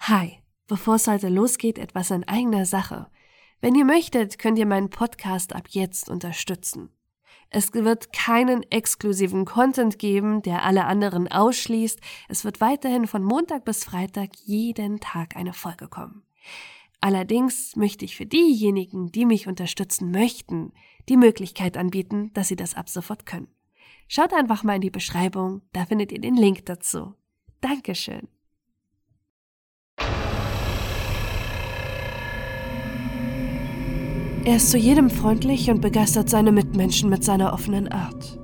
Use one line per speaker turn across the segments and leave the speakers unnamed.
Hi, bevor es heute losgeht, etwas in eigener Sache. Wenn ihr möchtet, könnt ihr meinen Podcast ab jetzt unterstützen. Es wird keinen exklusiven Content geben, der alle anderen ausschließt. Es wird weiterhin von Montag bis Freitag jeden Tag eine Folge kommen. Allerdings möchte ich für diejenigen, die mich unterstützen möchten, die Möglichkeit anbieten, dass sie das ab sofort können. Schaut einfach mal in die Beschreibung, da findet ihr den Link dazu. Dankeschön. Er ist zu jedem freundlich und begeistert seine Mitmenschen mit seiner offenen Art.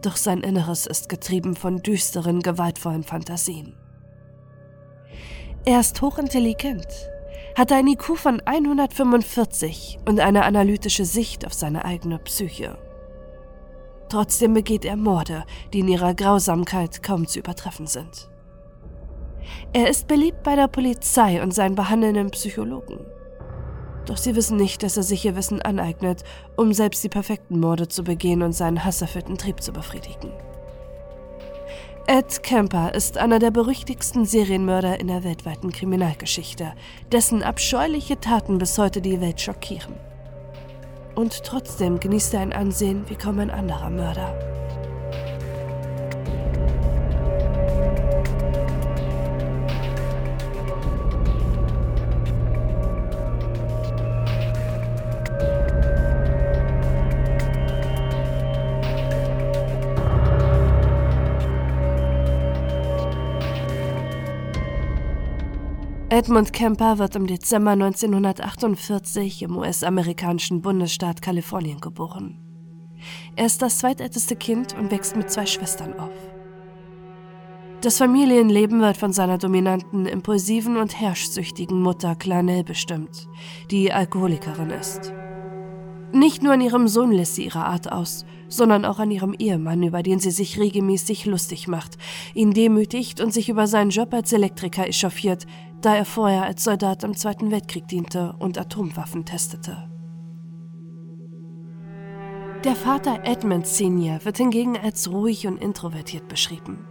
Doch sein Inneres ist getrieben von düsteren, gewaltvollen Fantasien. Er ist hochintelligent, hat ein IQ von 145 und eine analytische Sicht auf seine eigene Psyche. Trotzdem begeht er Morde, die in ihrer Grausamkeit kaum zu übertreffen sind. Er ist beliebt bei der Polizei und seinen behandelnden Psychologen. Doch sie wissen nicht, dass er sich ihr Wissen aneignet, um selbst die perfekten Morde zu begehen und seinen hasserfüllten Trieb zu befriedigen. Ed Kemper ist einer der berüchtigsten Serienmörder in der weltweiten Kriminalgeschichte, dessen abscheuliche Taten bis heute die Welt schockieren. Und trotzdem genießt er ein Ansehen wie kaum ein anderer Mörder. Edmund Kemper wird im Dezember 1948 im US-amerikanischen Bundesstaat Kalifornien geboren. Er ist das zweitälteste Kind und wächst mit zwei Schwestern auf. Das Familienleben wird von seiner dominanten, impulsiven und herrschsüchtigen Mutter Clarnell bestimmt, die Alkoholikerin ist. Nicht nur an ihrem Sohn lässt sie ihre Art aus, sondern auch an ihrem Ehemann, über den sie sich regelmäßig lustig macht, ihn demütigt und sich über seinen Job als Elektriker echauffiert, da er vorher als Soldat im Zweiten Weltkrieg diente und Atomwaffen testete. Der Vater Edmund Senior wird hingegen als ruhig und introvertiert beschrieben.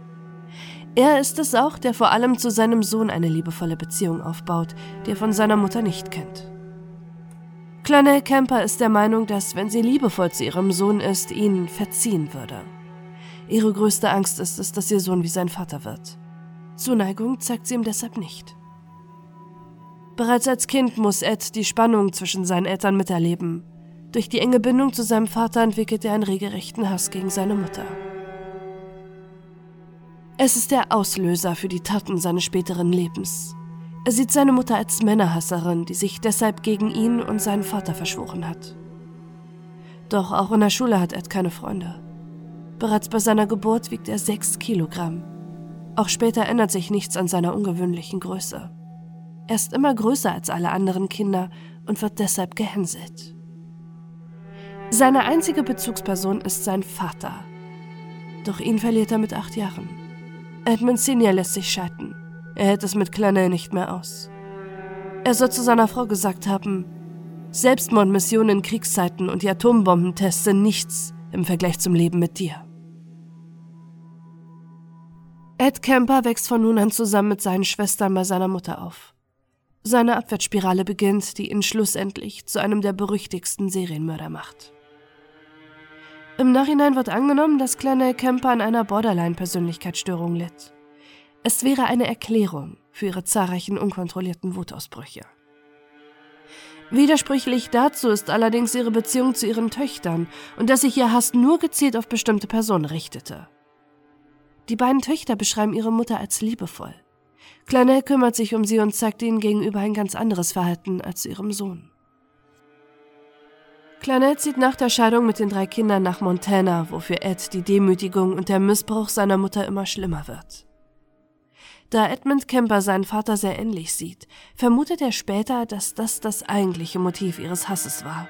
Er ist es auch, der vor allem zu seinem Sohn eine liebevolle Beziehung aufbaut, die er von seiner Mutter nicht kennt. Kleine Kemper ist der Meinung, dass, wenn sie liebevoll zu ihrem Sohn ist, ihn verziehen würde. Ihre größte Angst ist es, dass ihr Sohn wie sein Vater wird. Zuneigung zeigt sie ihm deshalb nicht. Bereits als Kind muss Ed die Spannung zwischen seinen Eltern miterleben. Durch die enge Bindung zu seinem Vater entwickelt er einen regelrechten Hass gegen seine Mutter. Es ist der Auslöser für die Taten seines späteren Lebens. Er sieht seine Mutter als Männerhasserin, die sich deshalb gegen ihn und seinen Vater verschworen hat. Doch auch in der Schule hat Ed keine Freunde. Bereits bei seiner Geburt wiegt er sechs Kilogramm. Auch später ändert sich nichts an seiner ungewöhnlichen Größe. Er ist immer größer als alle anderen Kinder und wird deshalb gehänselt. Seine einzige Bezugsperson ist sein Vater. Doch ihn verliert er mit acht Jahren. Edmund Senior lässt sich scheiden. Er hält es mit Clanel nicht mehr aus. Er soll zu seiner Frau gesagt haben, Selbstmordmissionen in Kriegszeiten und die Atombombentests sind nichts im Vergleich zum Leben mit dir. Ed Kemper wächst von nun an zusammen mit seinen Schwestern bei seiner Mutter auf. Seine Abwärtsspirale beginnt, die ihn schlussendlich zu einem der berüchtigsten Serienmörder macht. Im Nachhinein wird angenommen, dass Clanel Kemper an einer Borderline-Persönlichkeitsstörung litt. Es wäre eine Erklärung für ihre zahlreichen unkontrollierten Wutausbrüche. Widersprüchlich dazu ist allerdings ihre Beziehung zu ihren Töchtern und dass sich ihr Hass nur gezielt auf bestimmte Personen richtete. Die beiden Töchter beschreiben ihre Mutter als liebevoll. Clanel kümmert sich um sie und zeigt ihnen gegenüber ein ganz anderes Verhalten als zu ihrem Sohn. Clanel zieht nach der Scheidung mit den drei Kindern nach Montana, wo für Ed die Demütigung und der Missbrauch seiner Mutter immer schlimmer wird. Da Edmund Kemper seinen Vater sehr ähnlich sieht, vermutet er später, dass das das eigentliche Motiv ihres Hasses war.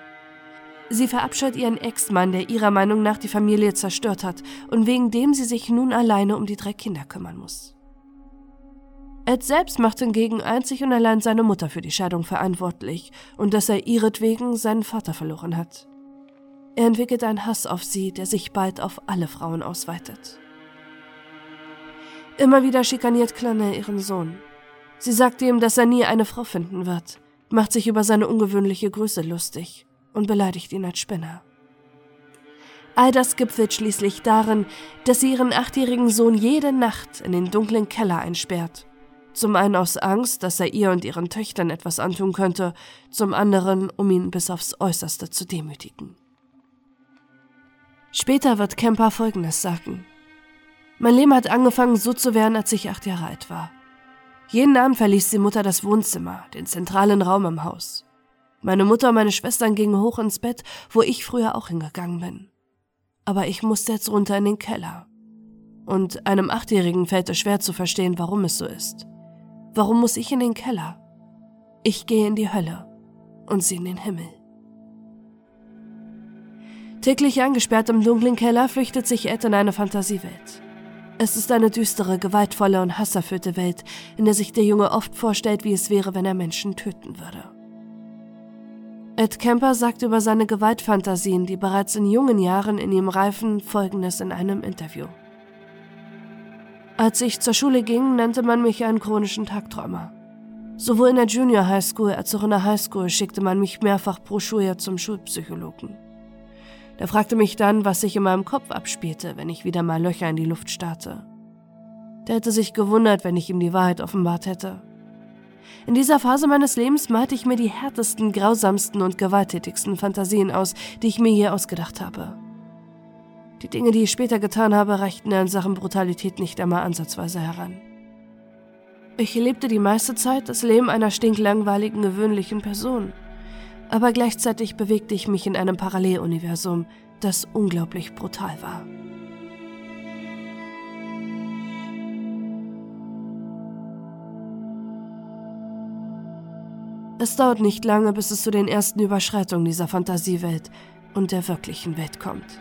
Sie verabscheut ihren Ex-Mann, der ihrer Meinung nach die Familie zerstört hat und wegen dem sie sich nun alleine um die drei Kinder kümmern muss. Ed selbst macht hingegen einzig und allein seine Mutter für die Scheidung verantwortlich und dass er ihretwegen seinen Vater verloren hat. Er entwickelt einen Hass auf sie, der sich bald auf alle Frauen ausweitet. Immer wieder schikaniert Clanel ihren Sohn. Sie sagt ihm, dass er nie eine Frau finden wird, macht sich über seine ungewöhnliche Größe lustig und beleidigt ihn als Spinner. All das gipfelt schließlich darin, dass sie ihren achtjährigen Sohn jede Nacht in den dunklen Keller einsperrt. Zum einen aus Angst, dass er ihr und ihren Töchtern etwas antun könnte, zum anderen, um ihn bis aufs Äußerste zu demütigen. Später wird Kemper Folgendes sagen. Mein Leben hat angefangen so zu werden, als ich acht Jahre alt war. Jeden Abend verließ die Mutter das Wohnzimmer, den zentralen Raum im Haus. Meine Mutter und meine Schwestern gingen hoch ins Bett, wo ich früher auch hingegangen bin aber ich musste jetzt runter in den Keller. Und einem Achtjährigen fällt es schwer zu verstehen, warum es so ist. Warum muss ich in den Keller? Ich gehe in die Hölle und sie in den Himmel. Täglich eingesperrt im dunklen Keller flüchtet sich Ed in eine Fantasiewelt. Es ist eine düstere, gewaltvolle und hasserfüllte Welt, in der sich der Junge oft vorstellt, wie es wäre, wenn er Menschen töten würde. Ed Kemper sagt über seine Gewaltfantasien, die bereits in jungen Jahren in ihm reifen, folgendes in einem Interview. Als ich zur Schule ging, nannte man mich einen chronischen Tagträumer. Sowohl in der Junior High School als auch in der High School schickte man mich mehrfach pro Schuljahr zum Schulpsychologen. Der fragte mich dann, was sich in meinem Kopf abspielte, wenn ich wieder mal Löcher in die Luft starrte. Der hätte sich gewundert, wenn ich ihm die Wahrheit offenbart hätte. In dieser Phase meines Lebens malte ich mir die härtesten, grausamsten und gewalttätigsten Fantasien aus, die ich mir je ausgedacht habe. Die Dinge, die ich später getan habe, reichten in Sachen Brutalität nicht einmal ansatzweise heran. Ich lebte die meiste Zeit das Leben einer stinklangweiligen, gewöhnlichen Person. Aber gleichzeitig bewegte ich mich in einem Paralleluniversum, das unglaublich brutal war. Es dauert nicht lange, bis es zu den ersten Überschreitungen dieser Fantasiewelt und der wirklichen Welt kommt.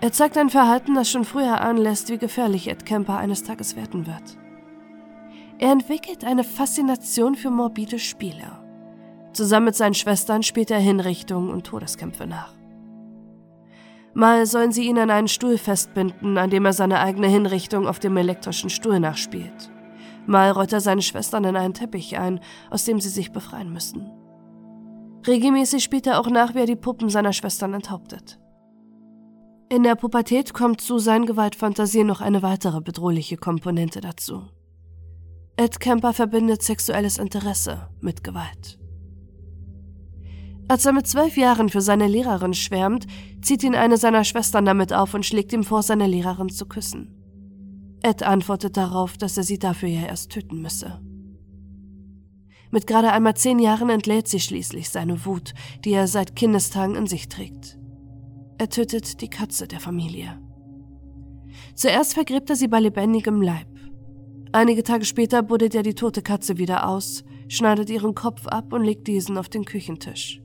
Er zeigt ein Verhalten, das schon früher anlässt, wie gefährlich Ed Kemper eines Tages werden wird. Er entwickelt eine Faszination für morbide Spiele. Zusammen mit seinen Schwestern spielt er Hinrichtungen und Todeskämpfe nach. Mal sollen sie ihn an einen Stuhl festbinden, an dem er seine eigene Hinrichtung auf dem elektrischen Stuhl nachspielt. Mal rollt er seine Schwestern in einen Teppich ein, aus dem sie sich befreien müssen. Regelmäßig spielt er auch nach, wie er die Puppen seiner Schwestern enthauptet. In der Pubertät kommt zu seinen Gewaltfantasien noch eine weitere bedrohliche Komponente dazu. Ed Kemper verbindet sexuelles Interesse mit Gewalt. Als er mit zwölf Jahren für seine Lehrerin schwärmt, zieht ihn eine seiner Schwestern damit auf und schlägt ihm vor, seine Lehrerin zu küssen. Ed antwortet darauf, dass er sie dafür ja erst töten müsse. Mit gerade einmal zehn Jahren entlädt sie schließlich seine Wut, die er seit Kindestagen in sich trägt. Er tötet die Katze der Familie. Zuerst vergräbt er sie bei lebendigem Leib. Einige Tage später buddelt er die tote Katze wieder aus, schneidet ihren Kopf ab und legt diesen auf den Küchentisch.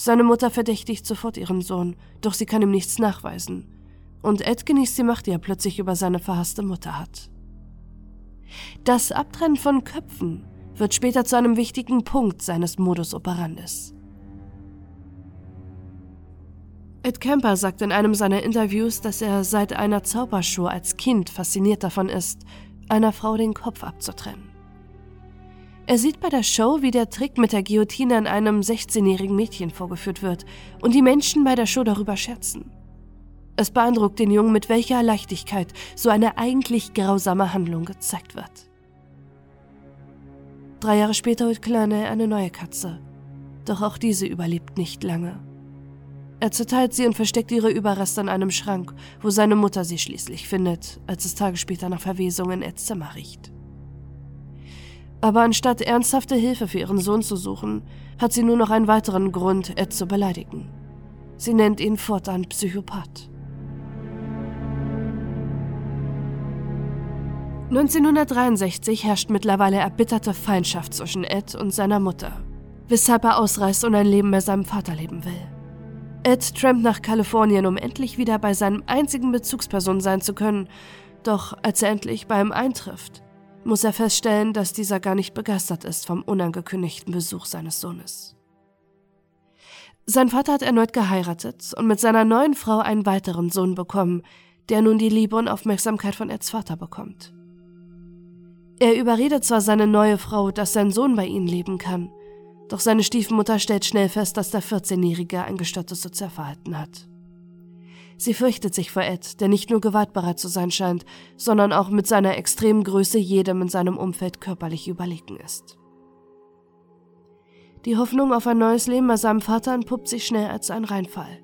Seine Mutter verdächtigt sofort ihren Sohn, doch sie kann ihm nichts nachweisen und Ed genießt die Macht, die er plötzlich über seine verhasste Mutter hat. Das Abtrennen von Köpfen wird später zu einem wichtigen Punkt seines Modus operandis. Ed Kemper sagt in einem seiner Interviews, dass er seit einer Zaubershow als Kind fasziniert davon ist, einer Frau den Kopf abzutrennen. Er sieht bei der Show, wie der Trick mit der Guillotine an einem 16-jährigen Mädchen vorgeführt wird und die Menschen bei der Show darüber scherzen. Es beeindruckt den Jungen, mit welcher Leichtigkeit so eine eigentlich grausame Handlung gezeigt wird. Drei Jahre später holt Kleine eine neue Katze. Doch auch diese überlebt nicht lange. Er zerteilt sie und versteckt ihre Überreste in einem Schrank, wo seine Mutter sie schließlich findet, als es Tage später nach Verwesung in Eds Zimmer riecht. Aber anstatt ernsthafte Hilfe für ihren Sohn zu suchen, hat sie nur noch einen weiteren Grund, Ed zu beleidigen. Sie nennt ihn fortan Psychopath. 1963 herrscht mittlerweile erbitterte Feindschaft zwischen Ed und seiner Mutter, weshalb er ausreist und ein Leben bei seinem Vater leben will. Ed trampt nach Kalifornien, um endlich wieder bei seinem einzigen Bezugsperson sein zu können, doch als er endlich bei ihm eintrifft, muss er feststellen, dass dieser gar nicht begeistert ist vom unangekündigten Besuch seines Sohnes. Sein Vater hat erneut geheiratet und mit seiner neuen Frau einen weiteren Sohn bekommen, der nun die Liebe und Aufmerksamkeit von Eds Vater bekommt. Er überredet zwar seine neue Frau, dass sein Sohn bei ihnen leben kann, doch seine Stiefmutter stellt schnell fest, dass der 14-Jährige ein gestörtes Sozialverhalten hat. Sie fürchtet sich vor Ed, der nicht nur gewaltbereit zu sein scheint, sondern auch mit seiner extremen Größe jedem in seinem Umfeld körperlich überlegen ist. Die Hoffnung auf ein neues Leben bei seinem Vater entpuppt sich schnell als ein Reinfall.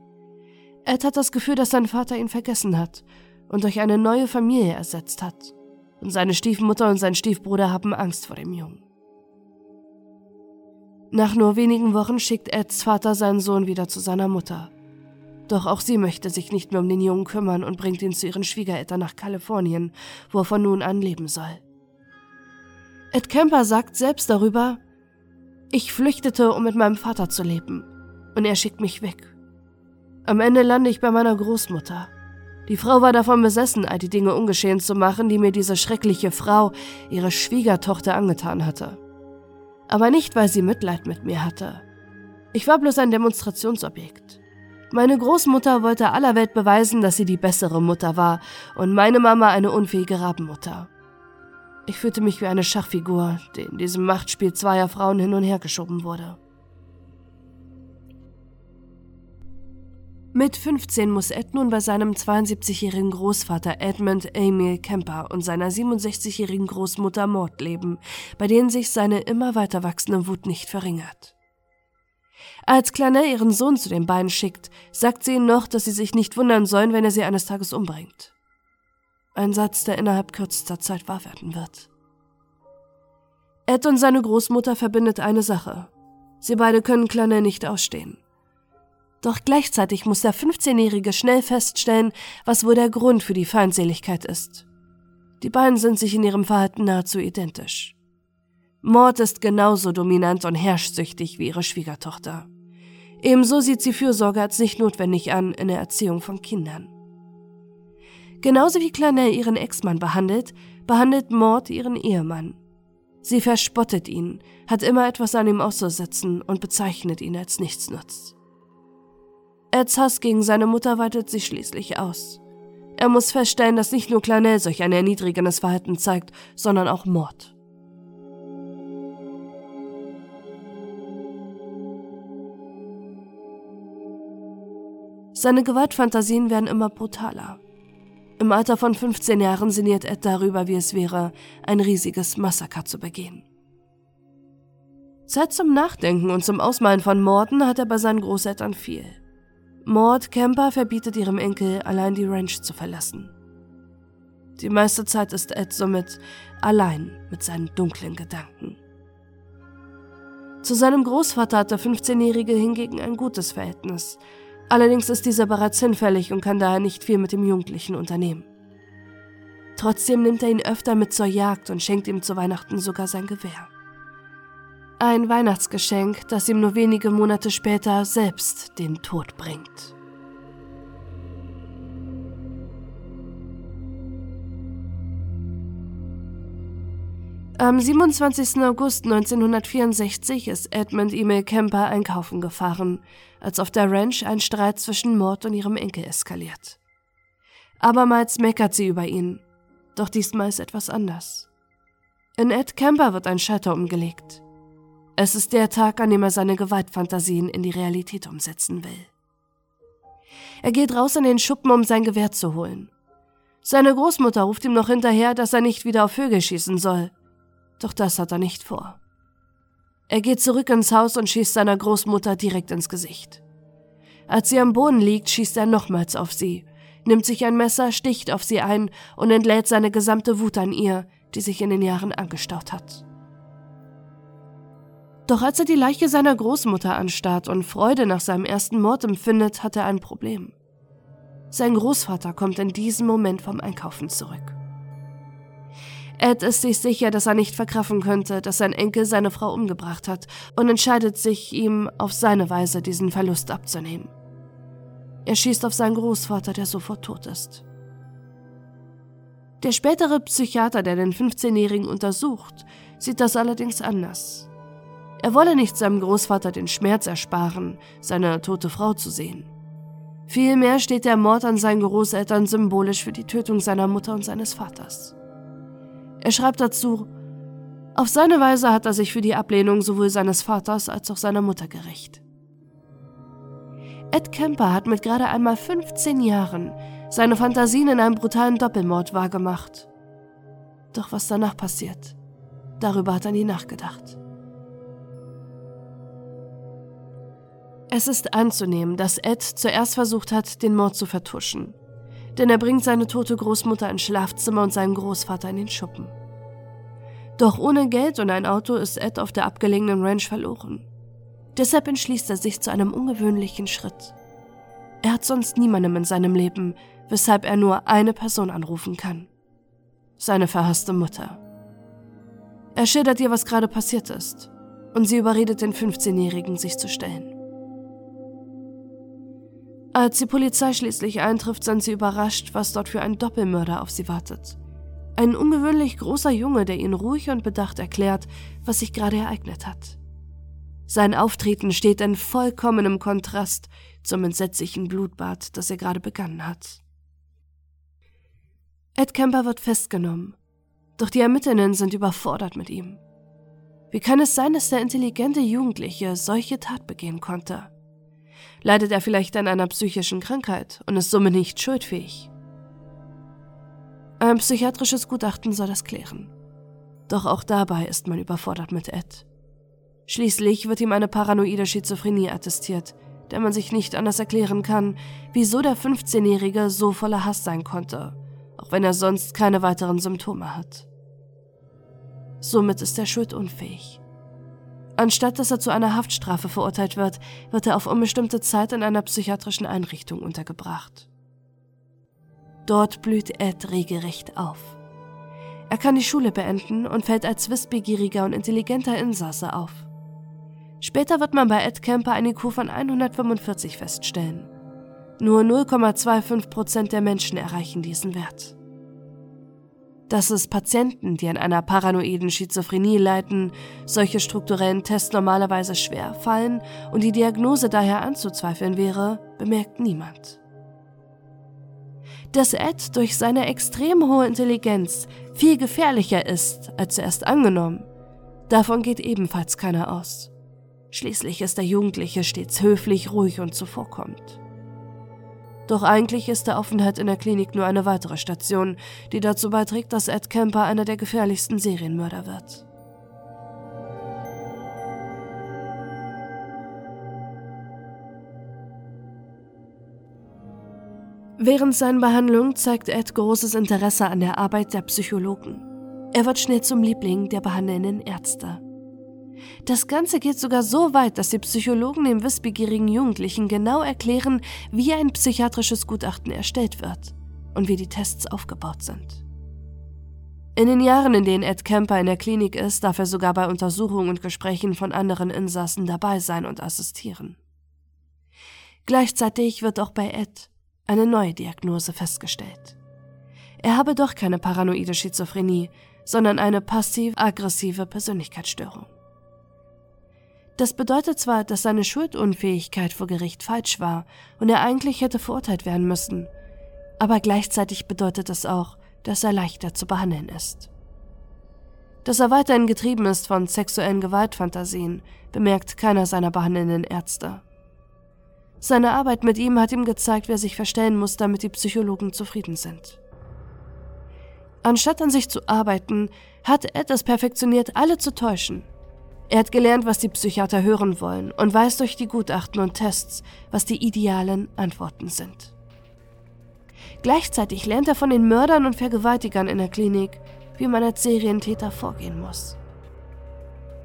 Ed hat das Gefühl, dass sein Vater ihn vergessen hat und durch eine neue Familie ersetzt hat. Und seine Stiefmutter und sein Stiefbruder haben Angst vor dem Jungen. Nach nur wenigen Wochen schickt Eds Vater seinen Sohn wieder zu seiner Mutter. Doch auch sie möchte sich nicht mehr um den Jungen kümmern und bringt ihn zu ihren Schwiegereltern nach Kalifornien, wo er von nun an leben soll. Ed Kemper sagt selbst darüber, ich flüchtete, um mit meinem Vater zu leben, und er schickt mich weg. Am Ende lande ich bei meiner Großmutter. Die Frau war davon besessen, all die Dinge ungeschehen zu machen, die mir diese schreckliche Frau, ihre Schwiegertochter, angetan hatte aber nicht, weil sie Mitleid mit mir hatte. Ich war bloß ein Demonstrationsobjekt. Meine Großmutter wollte aller Welt beweisen, dass sie die bessere Mutter war und meine Mama eine unfähige Rabenmutter. Ich fühlte mich wie eine Schachfigur, die in diesem Machtspiel zweier Frauen hin und her geschoben wurde. Mit 15 muss Ed nun bei seinem 72-jährigen Großvater Edmund Emil Kemper und seiner 67-jährigen Großmutter Maud leben, bei denen sich seine immer weiter wachsende Wut nicht verringert. Als Clanel ihren Sohn zu den beiden schickt, sagt sie ihnen noch, dass sie sich nicht wundern sollen, wenn er sie eines Tages umbringt. Ein Satz, der innerhalb kürzester Zeit wahr werden wird. Ed und seine Großmutter verbindet eine Sache. Sie beide können Clanel nicht ausstehen. Doch gleichzeitig muss der 15-Jährige schnell feststellen, was wohl der Grund für die Feindseligkeit ist. Die beiden sind sich in ihrem Verhalten nahezu identisch. Mord ist genauso dominant und herrschsüchtig wie ihre Schwiegertochter. Ebenso sieht sie Fürsorge als nicht notwendig an in der Erziehung von Kindern. Genauso wie Clanel ihren Ex-Mann behandelt, behandelt Mord ihren Ehemann. Sie verspottet ihn, hat immer etwas an ihm auszusetzen und bezeichnet ihn als Nichtsnutz. Eds Hass gegen seine Mutter weitet sich schließlich aus. Er muss feststellen, dass nicht nur Clanel solch ein erniedrigendes Verhalten zeigt, sondern auch Mord. Seine Gewaltfantasien werden immer brutaler. Im Alter von 15 Jahren sinniert Ed darüber, wie es wäre, ein riesiges Massaker zu begehen. Zeit zum Nachdenken und zum Ausmalen von Morden hat er bei seinen Großeltern viel. Maud Kemper verbietet ihrem Enkel, allein die Ranch zu verlassen. Die meiste Zeit ist Ed somit allein mit seinen dunklen Gedanken. Zu seinem Großvater hat der 15-Jährige hingegen ein gutes Verhältnis. Allerdings ist dieser bereits hinfällig und kann daher nicht viel mit dem Jugendlichen unternehmen. Trotzdem nimmt er ihn öfter mit zur Jagd und schenkt ihm zu Weihnachten sogar sein Gewehr. Ein Weihnachtsgeschenk, das ihm nur wenige Monate später selbst den Tod bringt. Am 27. August 1964 ist Edmund Emil Kemper einkaufen gefahren, als auf der Ranch ein Streit zwischen Mord und ihrem Enkel eskaliert. Abermals meckert sie über ihn, doch diesmal ist etwas anders. In Ed Kemper wird ein Schalter umgelegt. Es ist der Tag, an dem er seine Gewaltfantasien in die Realität umsetzen will. Er geht raus in den Schuppen, um sein Gewehr zu holen. Seine Großmutter ruft ihm noch hinterher, dass er nicht wieder auf Vögel schießen soll. Doch das hat er nicht vor. Er geht zurück ins Haus und schießt seiner Großmutter direkt ins Gesicht. Als sie am Boden liegt, schießt er nochmals auf sie, nimmt sich ein Messer, sticht auf sie ein und entlädt seine gesamte Wut an ihr, die sich in den Jahren angestaut hat. Doch als er die Leiche seiner Großmutter anstarrt und Freude nach seinem ersten Mord empfindet, hat er ein Problem. Sein Großvater kommt in diesem Moment vom Einkaufen zurück. Ed ist sich sicher, dass er nicht verkraffen könnte, dass sein Enkel seine Frau umgebracht hat und entscheidet sich, ihm auf seine Weise diesen Verlust abzunehmen. Er schießt auf seinen Großvater, der sofort tot ist. Der spätere Psychiater, der den 15-Jährigen untersucht, sieht das allerdings anders. Er wolle nicht seinem Großvater den Schmerz ersparen, seine tote Frau zu sehen. Vielmehr steht der Mord an seinen Großeltern symbolisch für die Tötung seiner Mutter und seines Vaters. Er schreibt dazu, Auf seine Weise hat er sich für die Ablehnung sowohl seines Vaters als auch seiner Mutter gerecht. Ed Kemper hat mit gerade einmal 15 Jahren seine Fantasien in einem brutalen Doppelmord wahrgemacht. Doch was danach passiert, darüber hat er nie nachgedacht. Es ist anzunehmen, dass Ed zuerst versucht hat, den Mord zu vertuschen. Denn er bringt seine tote Großmutter ins Schlafzimmer und seinen Großvater in den Schuppen. Doch ohne Geld und ein Auto ist Ed auf der abgelegenen Ranch verloren. Deshalb entschließt er sich zu einem ungewöhnlichen Schritt. Er hat sonst niemandem in seinem Leben, weshalb er nur eine Person anrufen kann. Seine verhasste Mutter. Er schildert ihr, was gerade passiert ist, und sie überredet den 15-Jährigen, sich zu stellen. Als die Polizei schließlich eintrifft, sind sie überrascht, was dort für ein Doppelmörder auf sie wartet. Ein ungewöhnlich großer Junge, der ihnen ruhig und bedacht erklärt, was sich gerade ereignet hat. Sein Auftreten steht in vollkommenem Kontrast zum entsetzlichen Blutbad, das er gerade begangen hat. Ed Kemper wird festgenommen, doch die Ermittlerinnen sind überfordert mit ihm. Wie kann es sein, dass der intelligente Jugendliche solche Tat begehen konnte? Leidet er vielleicht an einer psychischen Krankheit und ist somit nicht schuldfähig? Ein psychiatrisches Gutachten soll das klären. Doch auch dabei ist man überfordert mit Ed. Schließlich wird ihm eine paranoide Schizophrenie attestiert, der man sich nicht anders erklären kann, wieso der 15-Jährige so voller Hass sein konnte, auch wenn er sonst keine weiteren Symptome hat. Somit ist er schuldunfähig. Anstatt dass er zu einer Haftstrafe verurteilt wird, wird er auf unbestimmte Zeit in einer psychiatrischen Einrichtung untergebracht. Dort blüht Ed regelrecht auf. Er kann die Schule beenden und fällt als wissbegieriger und intelligenter Insasse auf. Später wird man bei Ed Kemper eine IQ von 145 feststellen. Nur 0,25 Prozent der Menschen erreichen diesen Wert. Dass es Patienten, die an einer paranoiden Schizophrenie leiden, solche strukturellen Tests normalerweise schwer fallen und die Diagnose daher anzuzweifeln wäre, bemerkt niemand. Dass Ed durch seine extrem hohe Intelligenz viel gefährlicher ist als zuerst angenommen, davon geht ebenfalls keiner aus. Schließlich ist der Jugendliche stets höflich, ruhig und zuvorkommend. Doch eigentlich ist der Aufenthalt in der Klinik nur eine weitere Station, die dazu beiträgt, dass Ed Kemper einer der gefährlichsten Serienmörder wird. Während seiner Behandlung zeigt Ed großes Interesse an der Arbeit der Psychologen. Er wird schnell zum Liebling der behandelnden Ärzte. Das Ganze geht sogar so weit, dass die Psychologen dem wissbegierigen Jugendlichen genau erklären, wie ein psychiatrisches Gutachten erstellt wird und wie die Tests aufgebaut sind. In den Jahren, in denen Ed Kemper in der Klinik ist, darf er sogar bei Untersuchungen und Gesprächen von anderen Insassen dabei sein und assistieren. Gleichzeitig wird auch bei Ed eine neue Diagnose festgestellt. Er habe doch keine paranoide Schizophrenie, sondern eine passiv-aggressive Persönlichkeitsstörung. Das bedeutet zwar, dass seine Schuldunfähigkeit vor Gericht falsch war und er eigentlich hätte verurteilt werden müssen, aber gleichzeitig bedeutet es auch, dass er leichter zu behandeln ist. Dass er weiterhin getrieben ist von sexuellen Gewaltfantasien, bemerkt keiner seiner behandelnden Ärzte. Seine Arbeit mit ihm hat ihm gezeigt, wer sich verstellen muss, damit die Psychologen zufrieden sind. Anstatt an sich zu arbeiten, hat Ed es perfektioniert, alle zu täuschen er hat gelernt, was die Psychiater hören wollen und weiß durch die Gutachten und Tests, was die idealen Antworten sind. Gleichzeitig lernt er von den Mördern und Vergewaltigern in der Klinik, wie man als Serientäter vorgehen muss.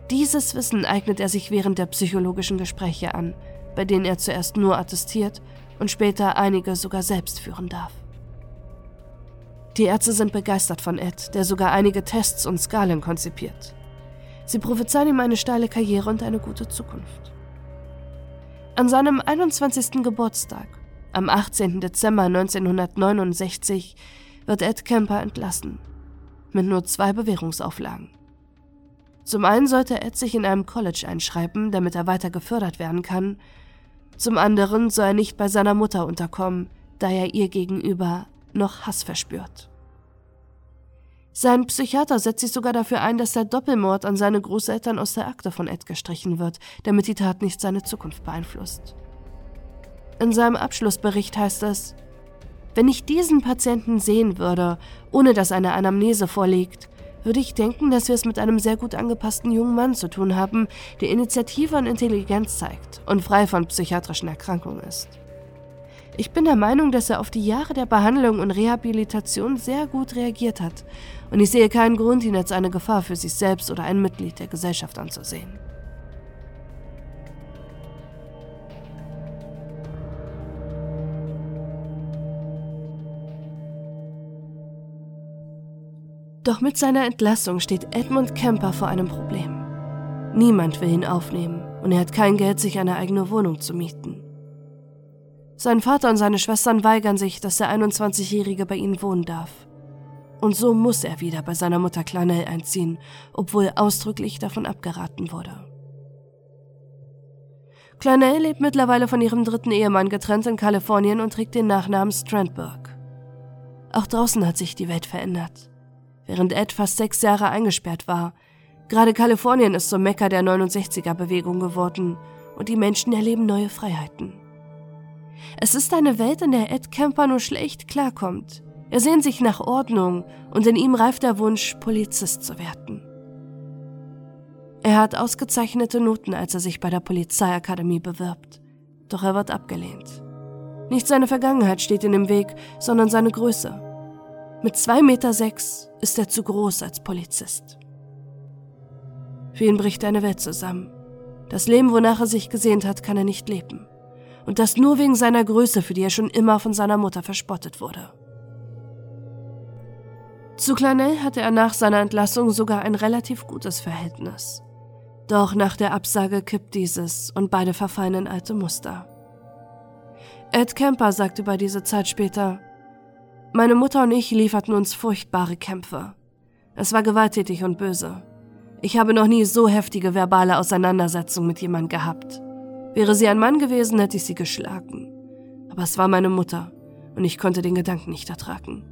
Dieses Wissen eignet er sich während der psychologischen Gespräche an, bei denen er zuerst nur attestiert und später einige sogar selbst führen darf. Die Ärzte sind begeistert von Ed, der sogar einige Tests und Skalen konzipiert. Sie prophezeien ihm eine steile Karriere und eine gute Zukunft. An seinem 21. Geburtstag, am 18. Dezember 1969, wird Ed Kemper entlassen, mit nur zwei Bewährungsauflagen. Zum einen sollte Ed sich in einem College einschreiben, damit er weiter gefördert werden kann, zum anderen soll er nicht bei seiner Mutter unterkommen, da er ihr gegenüber noch Hass verspürt. Sein Psychiater setzt sich sogar dafür ein, dass der Doppelmord an seine Großeltern aus der Akte von Ed gestrichen wird, damit die Tat nicht seine Zukunft beeinflusst. In seinem Abschlussbericht heißt es, wenn ich diesen Patienten sehen würde, ohne dass eine Anamnese vorliegt, würde ich denken, dass wir es mit einem sehr gut angepassten jungen Mann zu tun haben, der Initiative und Intelligenz zeigt und frei von psychiatrischen Erkrankungen ist. Ich bin der Meinung, dass er auf die Jahre der Behandlung und Rehabilitation sehr gut reagiert hat und ich sehe keinen Grund, ihn als eine Gefahr für sich selbst oder ein Mitglied der Gesellschaft anzusehen. Doch mit seiner Entlassung steht Edmund Kemper vor einem Problem. Niemand will ihn aufnehmen und er hat kein Geld, sich eine eigene Wohnung zu mieten. Sein Vater und seine Schwestern weigern sich, dass der 21-Jährige bei ihnen wohnen darf. Und so muss er wieder bei seiner Mutter Clanell einziehen, obwohl ausdrücklich davon abgeraten wurde. Clanell lebt mittlerweile von ihrem dritten Ehemann getrennt in Kalifornien und trägt den Nachnamen Strandberg. Auch draußen hat sich die Welt verändert während Ed fast sechs Jahre eingesperrt war. Gerade Kalifornien ist zum Mekka der 69er-Bewegung geworden und die Menschen erleben neue Freiheiten. Es ist eine Welt, in der Ed Kemper nur schlecht klarkommt. Er sehnt sich nach Ordnung und in ihm reift der Wunsch, Polizist zu werden. Er hat ausgezeichnete Noten, als er sich bei der Polizeiakademie bewirbt. Doch er wird abgelehnt. Nicht seine Vergangenheit steht in dem Weg, sondern seine Größe. Mit 2,6 Meter sechs ist er zu groß als Polizist. Für ihn bricht eine Welt zusammen. Das Leben, wonach er sich gesehnt hat, kann er nicht leben. Und das nur wegen seiner Größe, für die er schon immer von seiner Mutter verspottet wurde. Zu Clanell hatte er nach seiner Entlassung sogar ein relativ gutes Verhältnis. Doch nach der Absage kippt dieses und beide verfallen in alte Muster. Ed Kemper sagt über diese Zeit später, meine Mutter und ich lieferten uns furchtbare Kämpfe. Es war gewalttätig und böse. Ich habe noch nie so heftige verbale Auseinandersetzungen mit jemandem gehabt. Wäre sie ein Mann gewesen, hätte ich sie geschlagen. Aber es war meine Mutter und ich konnte den Gedanken nicht ertragen.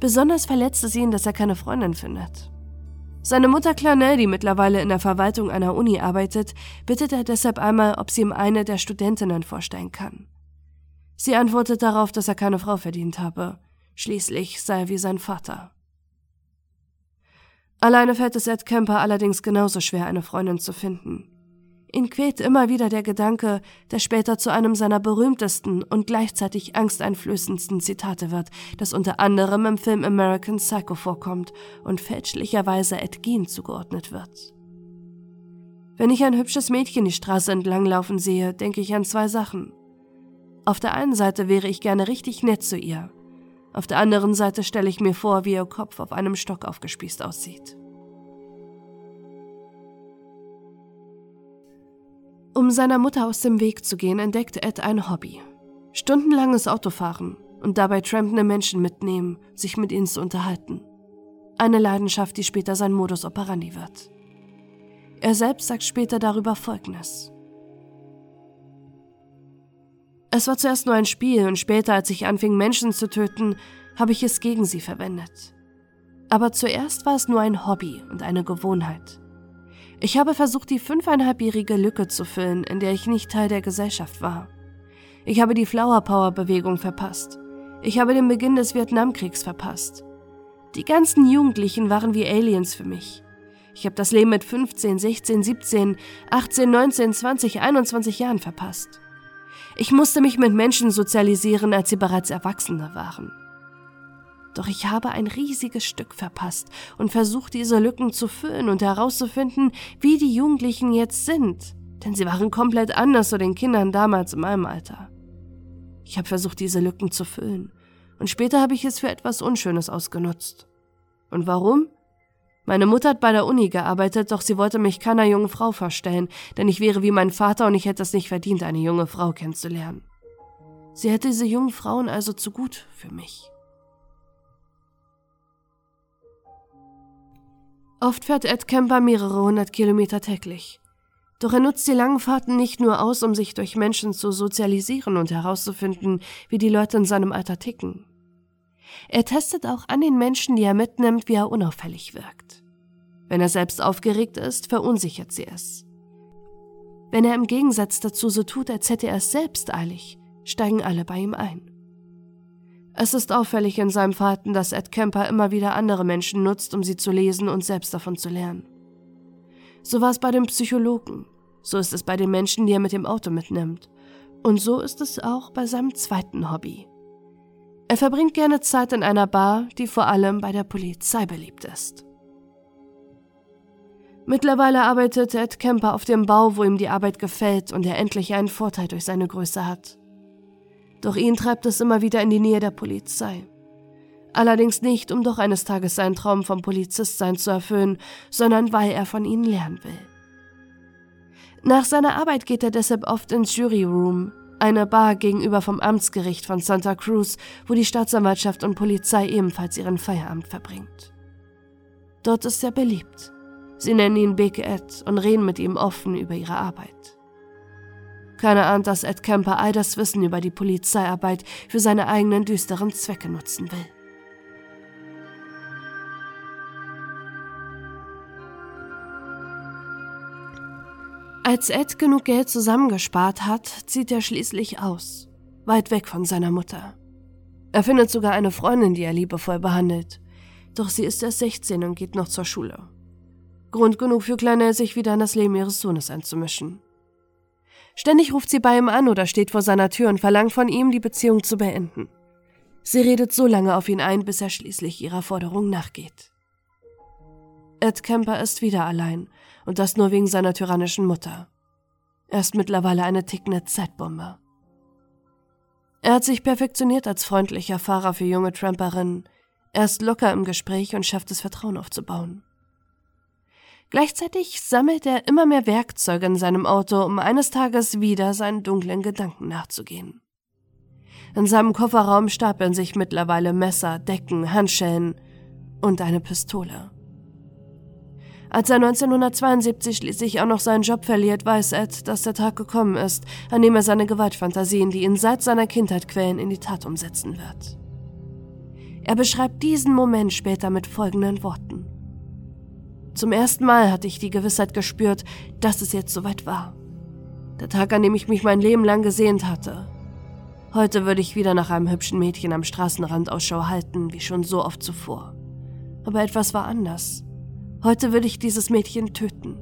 Besonders verletzte sie ihn, dass er keine Freundin findet. Seine Mutter Clanel, die mittlerweile in der Verwaltung einer Uni arbeitet, bittet er deshalb einmal, ob sie ihm eine der Studentinnen vorstellen kann. Sie antwortet darauf, dass er keine Frau verdient habe. Schließlich sei er wie sein Vater. Alleine fällt es Ed Kemper allerdings genauso schwer, eine Freundin zu finden. Ihn quält immer wieder der Gedanke, der später zu einem seiner berühmtesten und gleichzeitig angsteinflößendsten Zitate wird, das unter anderem im Film American Psycho vorkommt und fälschlicherweise Ed Gein zugeordnet wird. Wenn ich ein hübsches Mädchen die Straße entlang laufen sehe, denke ich an zwei Sachen. Auf der einen Seite wäre ich gerne richtig nett zu ihr. Auf der anderen Seite stelle ich mir vor, wie ihr Kopf auf einem Stock aufgespießt aussieht. Um seiner Mutter aus dem Weg zu gehen, entdeckte Ed ein Hobby. Stundenlanges Autofahren und dabei trampende Menschen mitnehmen, sich mit ihnen zu unterhalten. Eine Leidenschaft, die später sein Modus operandi wird. Er selbst sagt später darüber Folgendes. Es war zuerst nur ein Spiel und später, als ich anfing, Menschen zu töten, habe ich es gegen sie verwendet. Aber zuerst war es nur ein Hobby und eine Gewohnheit. Ich habe versucht, die fünfeinhalbjährige Lücke zu füllen, in der ich nicht Teil der Gesellschaft war. Ich habe die Flower Power Bewegung verpasst. Ich habe den Beginn des Vietnamkriegs verpasst. Die ganzen Jugendlichen waren wie Aliens für mich. Ich habe das Leben mit 15, 16, 17, 18, 19, 20, 21 Jahren verpasst. Ich musste mich mit Menschen sozialisieren, als sie bereits Erwachsene waren. Doch ich habe ein riesiges Stück verpasst und versucht, diese Lücken zu füllen und herauszufinden, wie die Jugendlichen jetzt sind. Denn sie waren komplett anders zu den Kindern damals in meinem Alter. Ich habe versucht, diese Lücken zu füllen. Und später habe ich es für etwas Unschönes ausgenutzt. Und warum? Meine Mutter hat bei der Uni gearbeitet, doch sie wollte mich keiner jungen Frau vorstellen, denn ich wäre wie mein Vater und ich hätte es nicht verdient, eine junge Frau kennenzulernen. Sie hätte diese jungen Frauen also zu gut für mich. Oft fährt Ed Kemper mehrere hundert Kilometer täglich. Doch er nutzt die langen Fahrten nicht nur aus, um sich durch Menschen zu sozialisieren und herauszufinden, wie die Leute in seinem Alter ticken. Er testet auch an den Menschen, die er mitnimmt, wie er unauffällig wirkt. Wenn er selbst aufgeregt ist, verunsichert sie es. Wenn er im Gegensatz dazu so tut, als hätte er es selbst eilig, steigen alle bei ihm ein. Es ist auffällig in seinem Verhalten, dass Ed Kemper immer wieder andere Menschen nutzt, um sie zu lesen und selbst davon zu lernen. So war es bei dem Psychologen, so ist es bei den Menschen, die er mit dem Auto mitnimmt, und so ist es auch bei seinem zweiten Hobby. Er verbringt gerne Zeit in einer Bar, die vor allem bei der Polizei beliebt ist. Mittlerweile arbeitet Ed Kemper auf dem Bau, wo ihm die Arbeit gefällt und er endlich einen Vorteil durch seine Größe hat. Doch ihn treibt es immer wieder in die Nähe der Polizei. Allerdings nicht, um doch eines Tages seinen Traum vom Polizistsein zu erfüllen, sondern weil er von ihnen lernen will. Nach seiner Arbeit geht er deshalb oft ins Jury Room, eine Bar gegenüber vom Amtsgericht von Santa Cruz, wo die Staatsanwaltschaft und Polizei ebenfalls ihren Feierabend verbringt. Dort ist er beliebt. Sie nennen ihn Big Ed und reden mit ihm offen über ihre Arbeit. Keiner ahnt, dass Ed Kemper all das Wissen über die Polizeiarbeit für seine eigenen düsteren Zwecke nutzen will. Als Ed genug Geld zusammengespart hat, zieht er schließlich aus, weit weg von seiner Mutter. Er findet sogar eine Freundin, die er liebevoll behandelt, doch sie ist erst 16 und geht noch zur Schule. Grund genug für Kleine, sich wieder in das Leben ihres Sohnes einzumischen. Ständig ruft sie bei ihm an oder steht vor seiner Tür und verlangt von ihm, die Beziehung zu beenden. Sie redet so lange auf ihn ein, bis er schließlich ihrer Forderung nachgeht. Ed Kemper ist wieder allein, und das nur wegen seiner tyrannischen Mutter. Er ist mittlerweile eine tickende Zeitbombe. Er hat sich perfektioniert als freundlicher Fahrer für junge Tramperinnen. Er ist locker im Gespräch und schafft es, Vertrauen aufzubauen. Gleichzeitig sammelt er immer mehr Werkzeuge in seinem Auto, um eines Tages wieder seinen dunklen Gedanken nachzugehen. In seinem Kofferraum stapeln sich mittlerweile Messer, Decken, Handschellen und eine Pistole. Als er 1972 schließlich auch noch seinen Job verliert, weiß Ed, dass der Tag gekommen ist, an dem er seine Gewaltfantasien, die ihn seit seiner Kindheit quälen, in die Tat umsetzen wird. Er beschreibt diesen Moment später mit folgenden Worten. Zum ersten Mal hatte ich die Gewissheit gespürt, dass es jetzt soweit war. Der Tag, an dem ich mich mein Leben lang gesehnt hatte. Heute würde ich wieder nach einem hübschen Mädchen am Straßenrand Ausschau halten, wie schon so oft zuvor. Aber etwas war anders. Heute würde ich dieses Mädchen töten.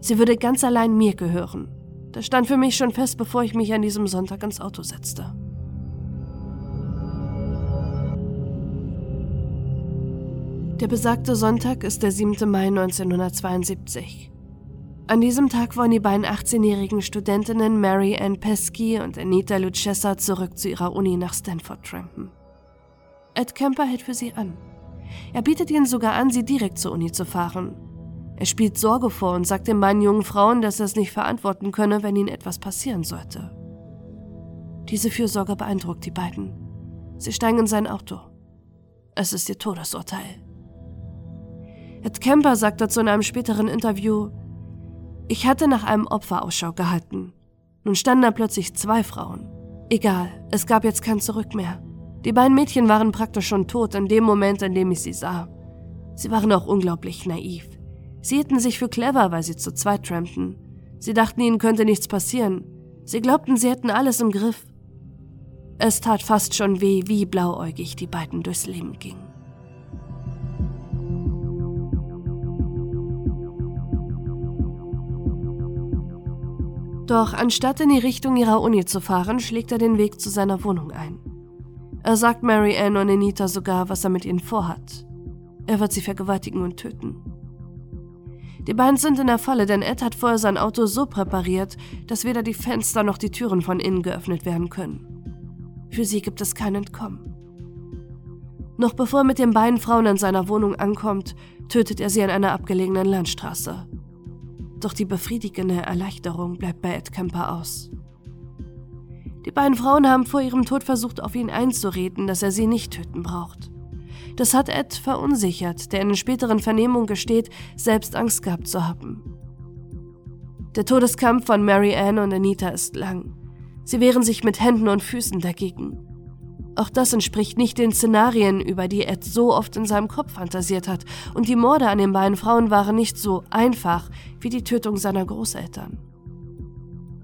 Sie würde ganz allein mir gehören. Das stand für mich schon fest, bevor ich mich an diesem Sonntag ins Auto setzte. Der besagte Sonntag ist der 7. Mai 1972. An diesem Tag wollen die beiden 18-jährigen Studentinnen Mary Ann Pesky und Anita Lucchessa zurück zu ihrer Uni nach Stanford trampen. Ed Kemper hält für sie an. Er bietet ihnen sogar an, sie direkt zur Uni zu fahren. Er spielt Sorge vor und sagt den beiden jungen Frauen, dass er es nicht verantworten könne, wenn ihnen etwas passieren sollte. Diese Fürsorge beeindruckt die beiden. Sie steigen in sein Auto. Es ist ihr Todesurteil. Ed Kemper sagt dazu in einem späteren Interview, ich hatte nach einem Opfer Ausschau gehalten. Nun standen da plötzlich zwei Frauen. Egal, es gab jetzt kein Zurück mehr. Die beiden Mädchen waren praktisch schon tot in dem Moment, in dem ich sie sah. Sie waren auch unglaublich naiv. Sie hielten sich für clever, weil sie zu zweit trampten. Sie dachten, ihnen könnte nichts passieren. Sie glaubten, sie hätten alles im Griff. Es tat fast schon weh, wie blauäugig die beiden durchs Leben gingen. Doch anstatt in die Richtung ihrer Uni zu fahren, schlägt er den Weg zu seiner Wohnung ein. Er sagt Mary Ann und Anita sogar, was er mit ihnen vorhat. Er wird sie vergewaltigen und töten. Die beiden sind in der Falle, denn Ed hat vorher sein Auto so präpariert, dass weder die Fenster noch die Türen von innen geöffnet werden können. Für sie gibt es kein Entkommen. Noch bevor er mit den beiden Frauen in seiner Wohnung ankommt, tötet er sie an einer abgelegenen Landstraße. Doch die befriedigende Erleichterung bleibt bei Ed Kemper aus. Die beiden Frauen haben vor ihrem Tod versucht, auf ihn einzureden, dass er sie nicht töten braucht. Das hat Ed verunsichert, der in den späteren Vernehmungen gesteht, selbst Angst gehabt zu haben. Der Todeskampf von Mary Ann und Anita ist lang. Sie wehren sich mit Händen und Füßen dagegen. Auch das entspricht nicht den Szenarien, über die Ed so oft in seinem Kopf fantasiert hat, und die Morde an den beiden Frauen waren nicht so einfach wie die Tötung seiner Großeltern.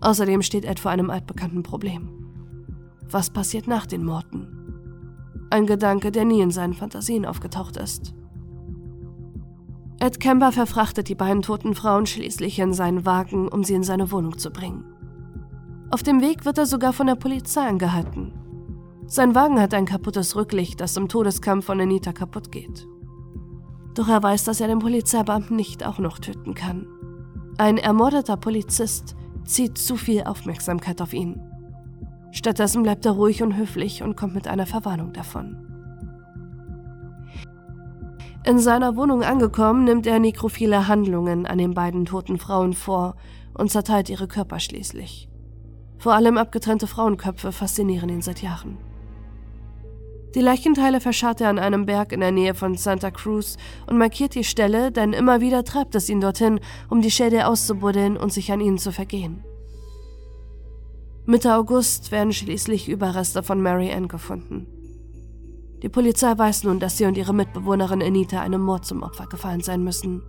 Außerdem steht Ed vor einem altbekannten Problem. Was passiert nach den Morden? Ein Gedanke, der nie in seinen Fantasien aufgetaucht ist. Ed Kemper verfrachtet die beiden toten Frauen schließlich in seinen Wagen, um sie in seine Wohnung zu bringen. Auf dem Weg wird er sogar von der Polizei angehalten. Sein Wagen hat ein kaputtes Rücklicht, das im Todeskampf von Anita kaputt geht. Doch er weiß, dass er den Polizeibeamten nicht auch noch töten kann. Ein ermordeter Polizist zieht zu viel Aufmerksamkeit auf ihn. Stattdessen bleibt er ruhig und höflich und kommt mit einer Verwarnung davon. In seiner Wohnung angekommen, nimmt er nekrophile Handlungen an den beiden toten Frauen vor und zerteilt ihre Körper schließlich. Vor allem abgetrennte Frauenköpfe faszinieren ihn seit Jahren. Die Leichenteile verscharrt er an einem Berg in der Nähe von Santa Cruz und markiert die Stelle, denn immer wieder treibt es ihn dorthin, um die Schädel auszubuddeln und sich an ihnen zu vergehen. Mitte August werden schließlich Überreste von Mary Ann gefunden. Die Polizei weiß nun, dass sie und ihre Mitbewohnerin Anita einem Mord zum Opfer gefallen sein müssen.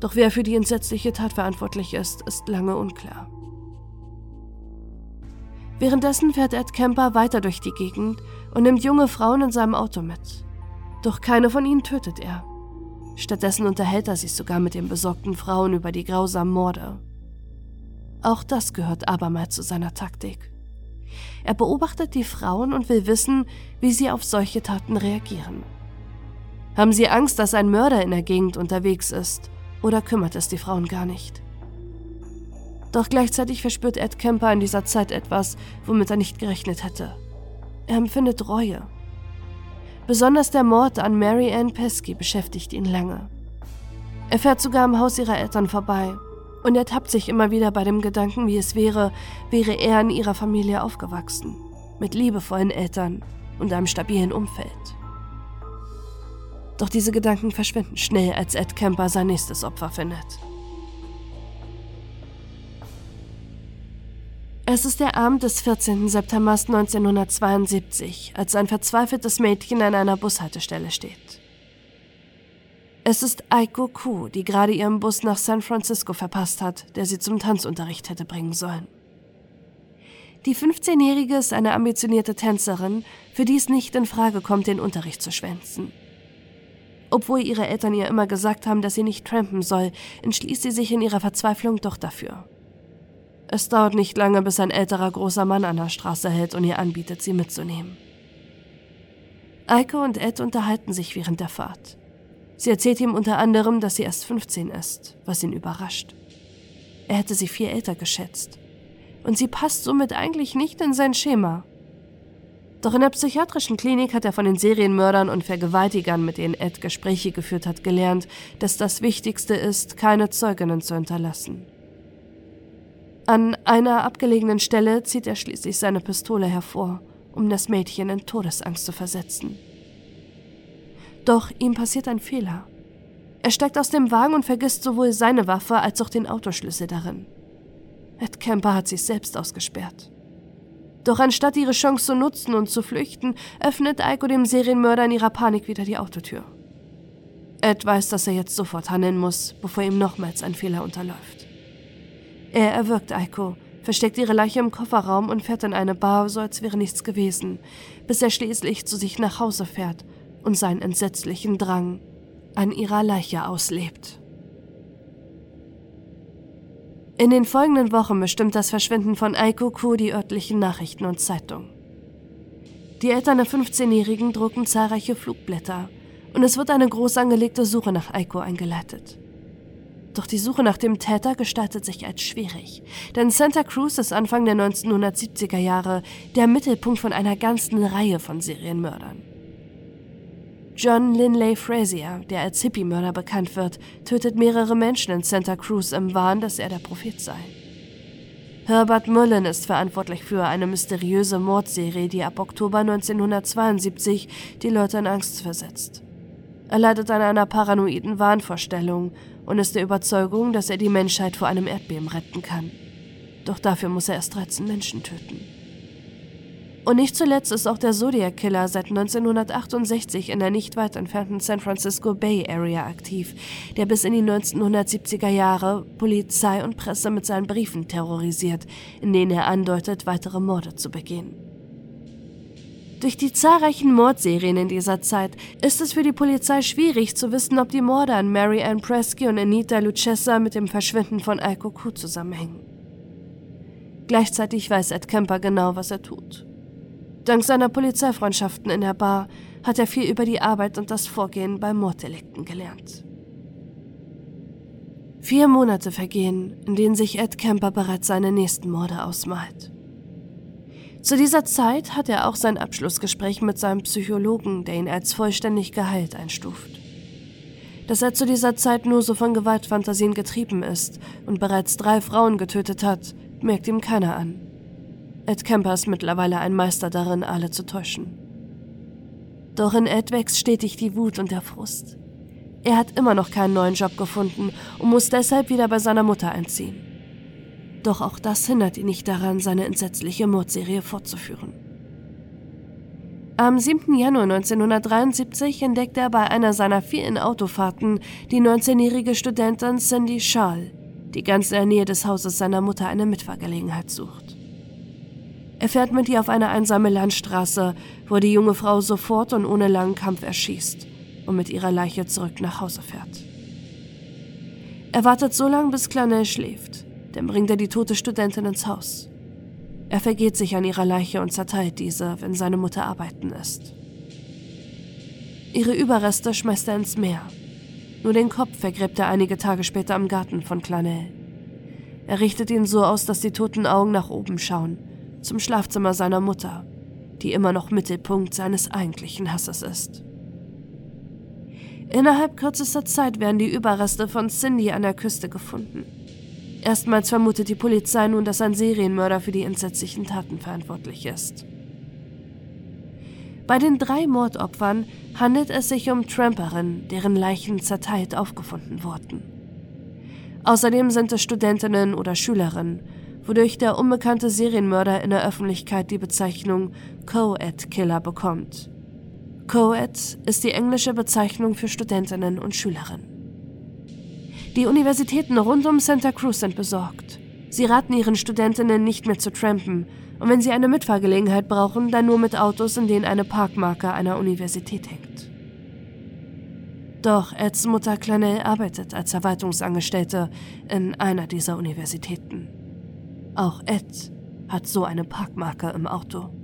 Doch wer für die entsetzliche Tat verantwortlich ist, ist lange unklar. Währenddessen fährt Ed Kemper weiter durch die Gegend und nimmt junge Frauen in seinem Auto mit. Doch keine von ihnen tötet er. Stattdessen unterhält er sich sogar mit den besorgten Frauen über die grausamen Morde. Auch das gehört abermals zu seiner Taktik. Er beobachtet die Frauen und will wissen, wie sie auf solche Taten reagieren. Haben sie Angst, dass ein Mörder in der Gegend unterwegs ist, oder kümmert es die Frauen gar nicht? Doch gleichzeitig verspürt Ed Kemper in dieser Zeit etwas, womit er nicht gerechnet hätte. Er empfindet Reue. Besonders der Mord an Mary Ann Pesky beschäftigt ihn lange. Er fährt sogar am Haus ihrer Eltern vorbei und er tappt sich immer wieder bei dem Gedanken, wie es wäre, wäre er in ihrer Familie aufgewachsen, mit liebevollen Eltern und einem stabilen Umfeld. Doch diese Gedanken verschwinden schnell, als Ed Kemper sein nächstes Opfer findet. Es ist der Abend des 14. September 1972, als ein verzweifeltes Mädchen an einer Bushaltestelle steht. Es ist Aiko Ku, die gerade ihren Bus nach San Francisco verpasst hat, der sie zum Tanzunterricht hätte bringen sollen. Die 15-Jährige ist eine ambitionierte Tänzerin, für die es nicht in Frage kommt, den Unterricht zu schwänzen. Obwohl ihre Eltern ihr immer gesagt haben, dass sie nicht trampen soll, entschließt sie sich in ihrer Verzweiflung doch dafür. Es dauert nicht lange, bis ein älterer großer Mann an der Straße hält und ihr anbietet, sie mitzunehmen. Eike und Ed unterhalten sich während der Fahrt. Sie erzählt ihm unter anderem, dass sie erst 15 ist, was ihn überrascht. Er hätte sie viel älter geschätzt. Und sie passt somit eigentlich nicht in sein Schema. Doch in der psychiatrischen Klinik hat er von den Serienmördern und Vergewaltigern, mit denen Ed Gespräche geführt hat, gelernt, dass das Wichtigste ist, keine Zeuginnen zu hinterlassen. An einer abgelegenen Stelle zieht er schließlich seine Pistole hervor, um das Mädchen in Todesangst zu versetzen. Doch ihm passiert ein Fehler. Er steigt aus dem Wagen und vergisst sowohl seine Waffe als auch den Autoschlüssel darin. Ed Kemper hat sich selbst ausgesperrt. Doch anstatt ihre Chance zu nutzen und zu flüchten, öffnet Eiko dem Serienmörder in ihrer Panik wieder die Autotür. Ed weiß, dass er jetzt sofort handeln muss, bevor ihm nochmals ein Fehler unterläuft. Er erwürgt Aiko, versteckt ihre Leiche im Kofferraum und fährt in eine Bar, so als wäre nichts gewesen, bis er schließlich zu sich nach Hause fährt und seinen entsetzlichen Drang an ihrer Leiche auslebt. In den folgenden Wochen bestimmt das Verschwinden von Aiko Ku die örtlichen Nachrichten und Zeitungen. Die Eltern der 15-Jährigen drucken zahlreiche Flugblätter und es wird eine groß angelegte Suche nach Aiko eingeleitet. Doch die Suche nach dem Täter gestaltet sich als schwierig, denn Santa Cruz ist Anfang der 1970er Jahre der Mittelpunkt von einer ganzen Reihe von Serienmördern. John Linley Frazier, der als Hippie-Mörder bekannt wird, tötet mehrere Menschen in Santa Cruz im Wahn, dass er der Prophet sei. Herbert Mullen ist verantwortlich für eine mysteriöse Mordserie, die ab Oktober 1972 die Leute in Angst versetzt. Er leidet an einer paranoiden Wahnvorstellung und ist der Überzeugung, dass er die Menschheit vor einem Erdbeben retten kann. Doch dafür muss er erst 13 Menschen töten. Und nicht zuletzt ist auch der Zodiac Killer seit 1968 in der nicht weit entfernten San Francisco Bay Area aktiv, der bis in die 1970er Jahre Polizei und Presse mit seinen Briefen terrorisiert, in denen er andeutet, weitere Morde zu begehen. Durch die zahlreichen Mordserien in dieser Zeit ist es für die Polizei schwierig zu wissen, ob die Morde an Mary Ann Presky und Anita Lucchesa mit dem Verschwinden von Al Koku zusammenhängen. Gleichzeitig weiß Ed Kemper genau, was er tut. Dank seiner Polizeifreundschaften in der Bar hat er viel über die Arbeit und das Vorgehen bei Morddelikten gelernt. Vier Monate vergehen, in denen sich Ed Kemper bereits seine nächsten Morde ausmalt. Zu dieser Zeit hat er auch sein Abschlussgespräch mit seinem Psychologen, der ihn als vollständig geheilt einstuft. Dass er zu dieser Zeit nur so von Gewaltfantasien getrieben ist und bereits drei Frauen getötet hat, merkt ihm keiner an. Ed Kemper ist mittlerweile ein Meister darin, alle zu täuschen. Doch in Ed wächst stetig die Wut und der Frust. Er hat immer noch keinen neuen Job gefunden und muss deshalb wieder bei seiner Mutter einziehen. Doch auch das hindert ihn nicht daran, seine entsetzliche Mordserie fortzuführen. Am 7. Januar 1973 entdeckt er bei einer seiner vielen Autofahrten die 19-jährige Studentin Cindy Schall, die ganz in der Nähe des Hauses seiner Mutter eine Mitfahrgelegenheit sucht. Er fährt mit ihr auf eine einsame Landstraße, wo die junge Frau sofort und ohne langen Kampf erschießt und mit ihrer Leiche zurück nach Hause fährt. Er wartet so lange, bis Clanel schläft, dann bringt er die tote Studentin ins Haus. Er vergeht sich an ihrer Leiche und zerteilt diese, wenn seine Mutter arbeiten ist. Ihre Überreste schmeißt er ins Meer. Nur den Kopf vergräbt er einige Tage später im Garten von Clanel. Er richtet ihn so aus, dass die toten Augen nach oben schauen zum Schlafzimmer seiner Mutter, die immer noch Mittelpunkt seines eigentlichen Hasses ist. Innerhalb kürzester Zeit werden die Überreste von Cindy an der Küste gefunden. Erstmals vermutet die Polizei nun, dass ein Serienmörder für die entsetzlichen Taten verantwortlich ist. Bei den drei Mordopfern handelt es sich um Tramperinnen, deren Leichen zerteilt aufgefunden wurden. Außerdem sind es Studentinnen oder Schülerinnen wodurch der unbekannte Serienmörder in der Öffentlichkeit die Bezeichnung Co-Ed-Killer bekommt. Co-Ed ist die englische Bezeichnung für Studentinnen und Schülerinnen. Die Universitäten rund um Santa Cruz sind besorgt. Sie raten ihren Studentinnen nicht mehr zu trampen und wenn sie eine Mitfahrgelegenheit brauchen, dann nur mit Autos, in denen eine Parkmarke einer Universität hängt. Doch Eds Mutter Clanel arbeitet als Verwaltungsangestellte in einer dieser Universitäten. Auch Ed hat so eine Parkmarke im Auto.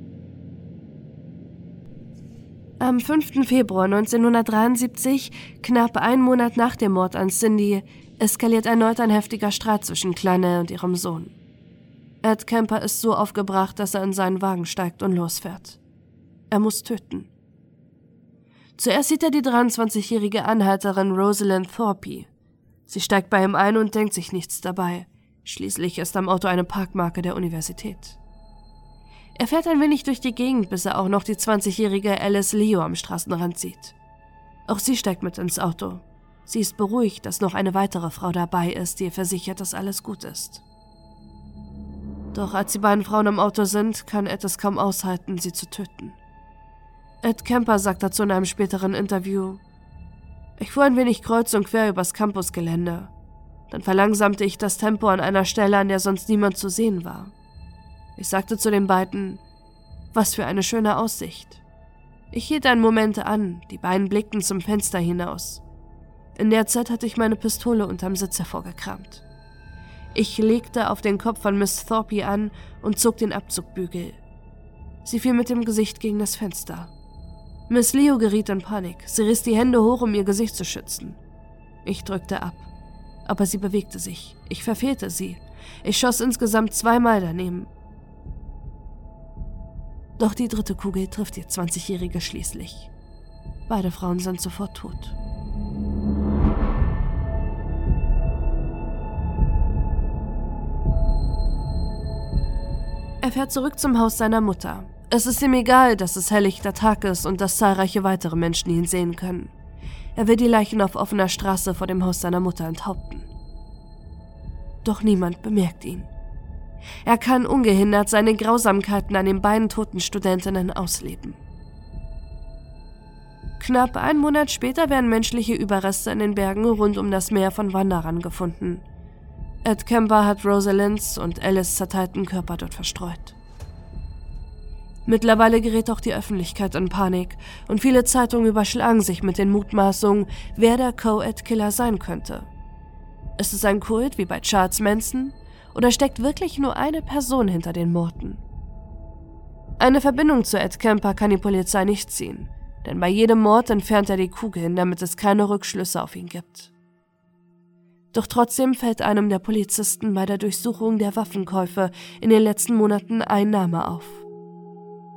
Am 5. Februar 1973, knapp einen Monat nach dem Mord an Cindy, eskaliert erneut ein heftiger Streit zwischen Kleine und ihrem Sohn. Ed Kemper ist so aufgebracht, dass er in seinen Wagen steigt und losfährt. Er muss töten. Zuerst sieht er die 23-jährige Anhalterin Rosalind Thorpe. Sie steigt bei ihm ein und denkt sich nichts dabei. Schließlich ist am Auto eine Parkmarke der Universität. Er fährt ein wenig durch die Gegend, bis er auch noch die 20-jährige Alice Leo am Straßenrand sieht. Auch sie steigt mit ins Auto. Sie ist beruhigt, dass noch eine weitere Frau dabei ist, die ihr versichert, dass alles gut ist. Doch als die beiden Frauen im Auto sind, kann Ed es kaum aushalten, sie zu töten. Ed Kemper sagt dazu in einem späteren Interview, ich fuhr ein wenig kreuz und quer übers Campusgelände. Dann verlangsamte ich das Tempo an einer Stelle, an der sonst niemand zu sehen war. Ich sagte zu den beiden, was für eine schöne Aussicht. Ich hielt einen Moment an, die beiden blickten zum Fenster hinaus. In der Zeit hatte ich meine Pistole unterm Sitz hervorgekramt. Ich legte auf den Kopf von Miss Thorpe an und zog den Abzugbügel. Sie fiel mit dem Gesicht gegen das Fenster. Miss Leo geriet in Panik. Sie riss die Hände hoch, um ihr Gesicht zu schützen. Ich drückte ab aber sie bewegte sich. Ich verfehlte sie. Ich schoss insgesamt zweimal daneben. Doch die dritte Kugel trifft die 20-Jährige schließlich. Beide Frauen sind sofort tot. Er fährt zurück zum Haus seiner Mutter. Es ist ihm egal, dass es helllichter Tag ist und dass zahlreiche weitere Menschen ihn sehen können. Er will die Leichen auf offener Straße vor dem Haus seiner Mutter enthaupten. Doch niemand bemerkt ihn. Er kann ungehindert seine Grausamkeiten an den beiden toten Studentinnen ausleben. Knapp einen Monat später werden menschliche Überreste in den Bergen rund um das Meer von Wanderern gefunden. Ed Kemper hat Rosalinds und Alice zerteilten Körper dort verstreut. Mittlerweile gerät auch die Öffentlichkeit in Panik und viele Zeitungen überschlagen sich mit den Mutmaßungen, wer der Co-Ed-Killer sein könnte. Ist es ein Kult wie bei Charles Manson oder steckt wirklich nur eine Person hinter den Morden? Eine Verbindung zu Ed Kemper kann die Polizei nicht ziehen, denn bei jedem Mord entfernt er die Kugeln, damit es keine Rückschlüsse auf ihn gibt. Doch trotzdem fällt einem der Polizisten bei der Durchsuchung der Waffenkäufe in den letzten Monaten ein Name auf.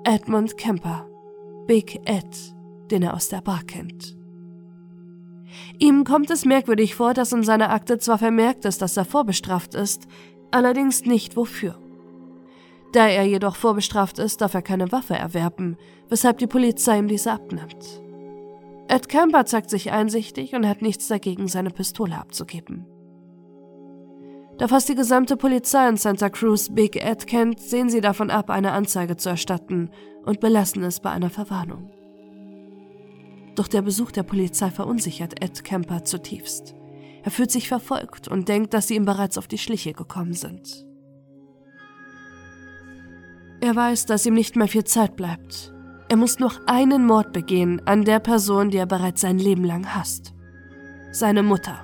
Edmund Kemper, Big Ed, den er aus der Bar kennt. Ihm kommt es merkwürdig vor, dass in seiner Akte zwar vermerkt ist, dass er vorbestraft ist, allerdings nicht wofür. Da er jedoch vorbestraft ist, darf er keine Waffe erwerben, weshalb die Polizei ihm diese abnimmt. Ed Kemper zeigt sich einsichtig und hat nichts dagegen, seine Pistole abzugeben. Da fast die gesamte Polizei in Santa Cruz Big Ed kennt, sehen sie davon ab, eine Anzeige zu erstatten und belassen es bei einer Verwarnung. Doch der Besuch der Polizei verunsichert Ed Kemper zutiefst. Er fühlt sich verfolgt und denkt, dass sie ihm bereits auf die Schliche gekommen sind. Er weiß, dass ihm nicht mehr viel Zeit bleibt. Er muss noch einen Mord begehen an der Person, die er bereits sein Leben lang hasst. Seine Mutter.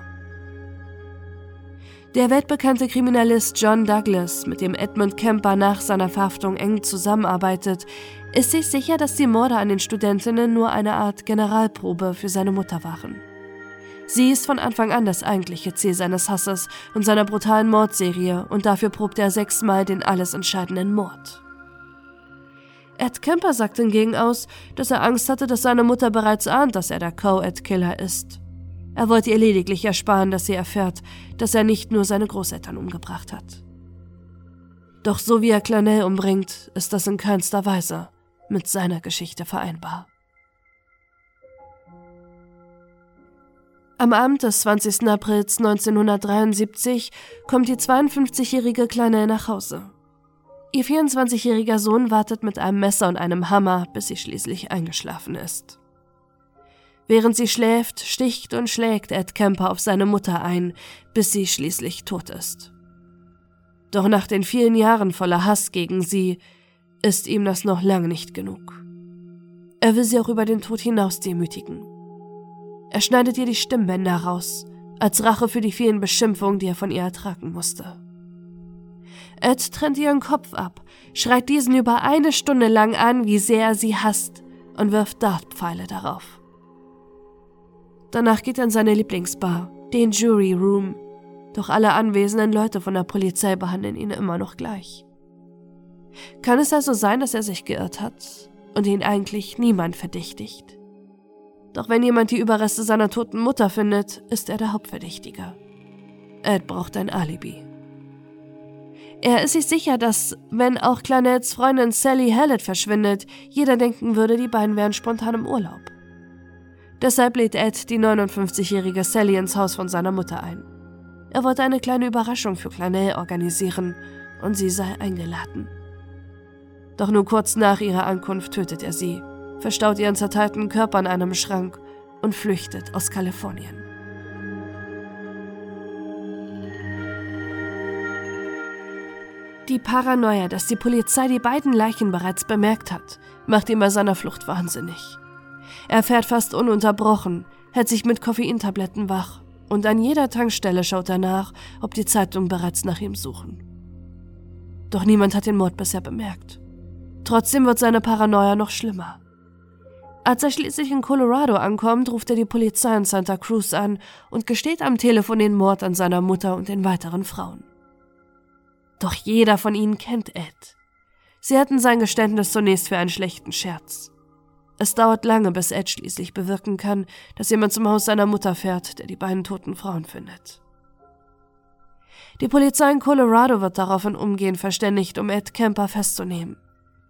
Der weltbekannte Kriminalist John Douglas, mit dem Edmund Kemper nach seiner Verhaftung eng zusammenarbeitet, ist sich sicher, dass die Morde an den Studentinnen nur eine Art Generalprobe für seine Mutter waren. Sie ist von Anfang an das eigentliche Ziel seines Hasses und seiner brutalen Mordserie und dafür probt er sechsmal den alles entscheidenden Mord. Ed Kemper sagt hingegen aus, dass er Angst hatte, dass seine Mutter bereits ahnt, dass er der Co-Ed-Killer ist. Er wollte ihr lediglich ersparen, dass sie erfährt, dass er nicht nur seine Großeltern umgebracht hat. Doch so wie er Clanel umbringt, ist das in keinster Weise mit seiner Geschichte vereinbar. Am Abend des 20. Aprils 1973 kommt die 52-jährige Clanel nach Hause. Ihr 24-jähriger Sohn wartet mit einem Messer und einem Hammer, bis sie schließlich eingeschlafen ist. Während sie schläft, sticht und schlägt Ed Kemper auf seine Mutter ein, bis sie schließlich tot ist. Doch nach den vielen Jahren voller Hass gegen sie ist ihm das noch lange nicht genug. Er will sie auch über den Tod hinaus demütigen. Er schneidet ihr die Stimmbänder raus, als Rache für die vielen Beschimpfungen, die er von ihr ertragen musste. Ed trennt ihren Kopf ab, schreit diesen über eine Stunde lang an, wie sehr er sie hasst, und wirft Dartpfeile darauf. Danach geht er in seine Lieblingsbar, den Jury Room. Doch alle anwesenden Leute von der Polizei behandeln ihn immer noch gleich. Kann es also sein, dass er sich geirrt hat und ihn eigentlich niemand verdächtigt? Doch wenn jemand die Überreste seiner toten Mutter findet, ist er der Hauptverdächtige. Ed braucht ein Alibi. Er ist sich sicher, dass, wenn auch Clarnets Freundin Sally Hallett verschwindet, jeder denken würde, die beiden wären spontan im Urlaub. Deshalb lädt Ed die 59-jährige Sally ins Haus von seiner Mutter ein. Er wollte eine kleine Überraschung für Clanel organisieren und sie sei eingeladen. Doch nur kurz nach ihrer Ankunft tötet er sie, verstaut ihren zerteilten Körper in einem Schrank und flüchtet aus Kalifornien. Die Paranoia, dass die Polizei die beiden Leichen bereits bemerkt hat, macht ihn bei seiner Flucht wahnsinnig. Er fährt fast ununterbrochen, hält sich mit Koffeintabletten wach und an jeder Tankstelle schaut er nach, ob die Zeitungen bereits nach ihm suchen. Doch niemand hat den Mord bisher bemerkt. Trotzdem wird seine Paranoia noch schlimmer. Als er schließlich in Colorado ankommt, ruft er die Polizei in Santa Cruz an und gesteht am Telefon den Mord an seiner Mutter und den weiteren Frauen. Doch jeder von ihnen kennt Ed. Sie hatten sein Geständnis zunächst für einen schlechten Scherz. Es dauert lange, bis Ed schließlich bewirken kann, dass jemand zum Haus seiner Mutter fährt, der die beiden toten Frauen findet. Die Polizei in Colorado wird daraufhin umgehend verständigt, um Ed Kemper festzunehmen.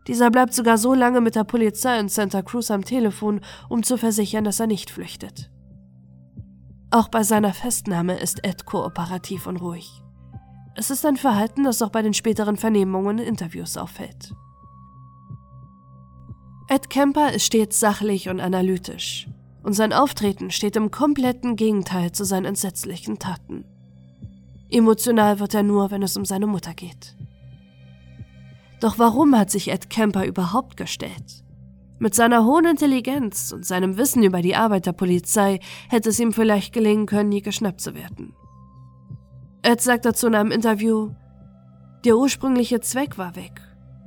Dieser bleibt sogar so lange mit der Polizei in Santa Cruz am Telefon, um zu versichern, dass er nicht flüchtet. Auch bei seiner Festnahme ist Ed kooperativ und ruhig. Es ist ein Verhalten, das auch bei den späteren Vernehmungen und Interviews auffällt. Ed Kemper ist stets sachlich und analytisch, und sein Auftreten steht im kompletten Gegenteil zu seinen entsetzlichen Taten. Emotional wird er nur, wenn es um seine Mutter geht. Doch warum hat sich Ed Kemper überhaupt gestellt? Mit seiner hohen Intelligenz und seinem Wissen über die Arbeit der Polizei hätte es ihm vielleicht gelingen können, nie geschnappt zu werden. Ed sagt dazu in einem Interview, der ursprüngliche Zweck war weg.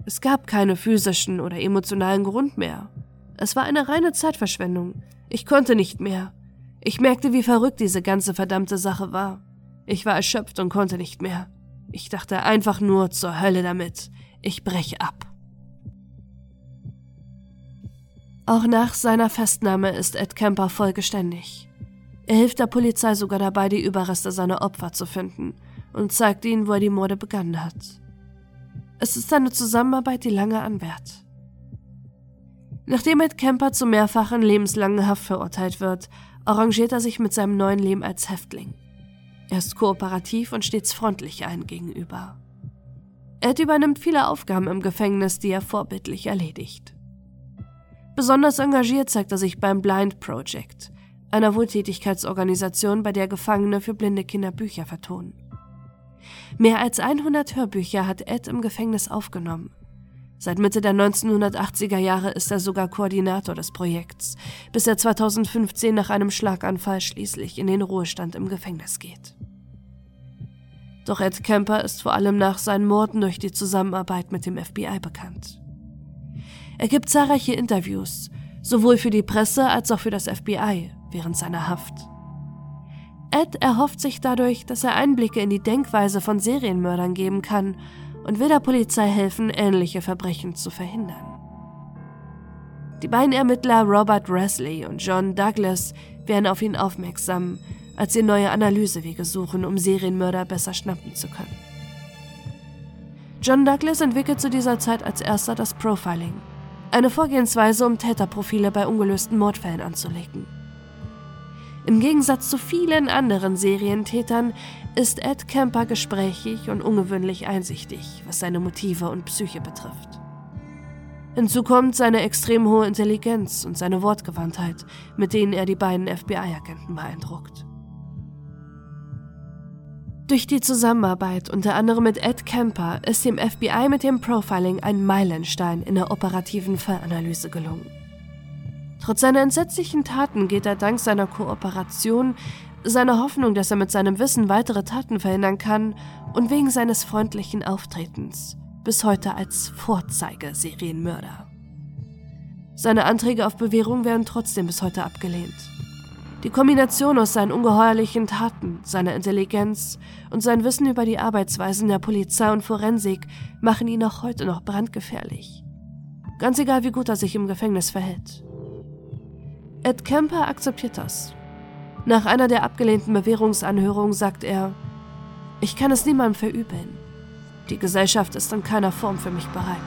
Es gab keine physischen oder emotionalen Grund mehr. Es war eine reine Zeitverschwendung. Ich konnte nicht mehr. Ich merkte, wie verrückt diese ganze verdammte Sache war. Ich war erschöpft und konnte nicht mehr. Ich dachte einfach nur zur Hölle damit. Ich breche ab. Auch nach seiner Festnahme ist Ed Kemper vollgeständig. Er hilft der Polizei sogar dabei, die Überreste seiner Opfer zu finden und zeigt ihnen, wo er die Morde begangen hat. Es ist eine Zusammenarbeit, die lange anwährt. Nachdem Ed Kemper zu mehrfachen lebenslangen Haft verurteilt wird, arrangiert er sich mit seinem neuen Leben als Häftling. Er ist kooperativ und stets freundlich allen gegenüber. Ed übernimmt viele Aufgaben im Gefängnis, die er vorbildlich erledigt. Besonders engagiert zeigt er sich beim Blind Project, einer Wohltätigkeitsorganisation, bei der Gefangene für blinde Kinder Bücher vertonen. Mehr als 100 Hörbücher hat Ed im Gefängnis aufgenommen. Seit Mitte der 1980er Jahre ist er sogar Koordinator des Projekts, bis er 2015 nach einem Schlaganfall schließlich in den Ruhestand im Gefängnis geht. Doch Ed Kemper ist vor allem nach seinen Morden durch die Zusammenarbeit mit dem FBI bekannt. Er gibt zahlreiche Interviews, sowohl für die Presse als auch für das FBI während seiner Haft. Ed erhofft sich dadurch, dass er Einblicke in die Denkweise von Serienmördern geben kann und will der Polizei helfen, ähnliche Verbrechen zu verhindern. Die beiden Ermittler Robert Wesley und John Douglas werden auf ihn aufmerksam, als sie neue Analysewege suchen, um Serienmörder besser schnappen zu können. John Douglas entwickelt zu dieser Zeit als erster das Profiling, eine Vorgehensweise, um Täterprofile bei ungelösten Mordfällen anzulegen. Im Gegensatz zu vielen anderen Serientätern ist Ed Kemper gesprächig und ungewöhnlich einsichtig, was seine Motive und Psyche betrifft. Hinzu kommt seine extrem hohe Intelligenz und seine Wortgewandtheit, mit denen er die beiden FBI-Agenten beeindruckt. Durch die Zusammenarbeit unter anderem mit Ed Kemper ist dem FBI mit dem Profiling ein Meilenstein in der operativen Fallanalyse gelungen. Trotz seiner entsetzlichen Taten geht er dank seiner Kooperation, seiner Hoffnung, dass er mit seinem Wissen weitere Taten verhindern kann und wegen seines freundlichen Auftretens bis heute als Vorzeigeserienmörder. Seine Anträge auf Bewährung werden trotzdem bis heute abgelehnt. Die Kombination aus seinen ungeheuerlichen Taten, seiner Intelligenz und sein Wissen über die Arbeitsweisen der Polizei und Forensik machen ihn auch heute noch brandgefährlich. Ganz egal, wie gut er sich im Gefängnis verhält. Ed Kemper akzeptiert das. Nach einer der abgelehnten Bewährungsanhörungen sagt er, ich kann es niemandem verübeln. Die Gesellschaft ist in keiner Form für mich bereit.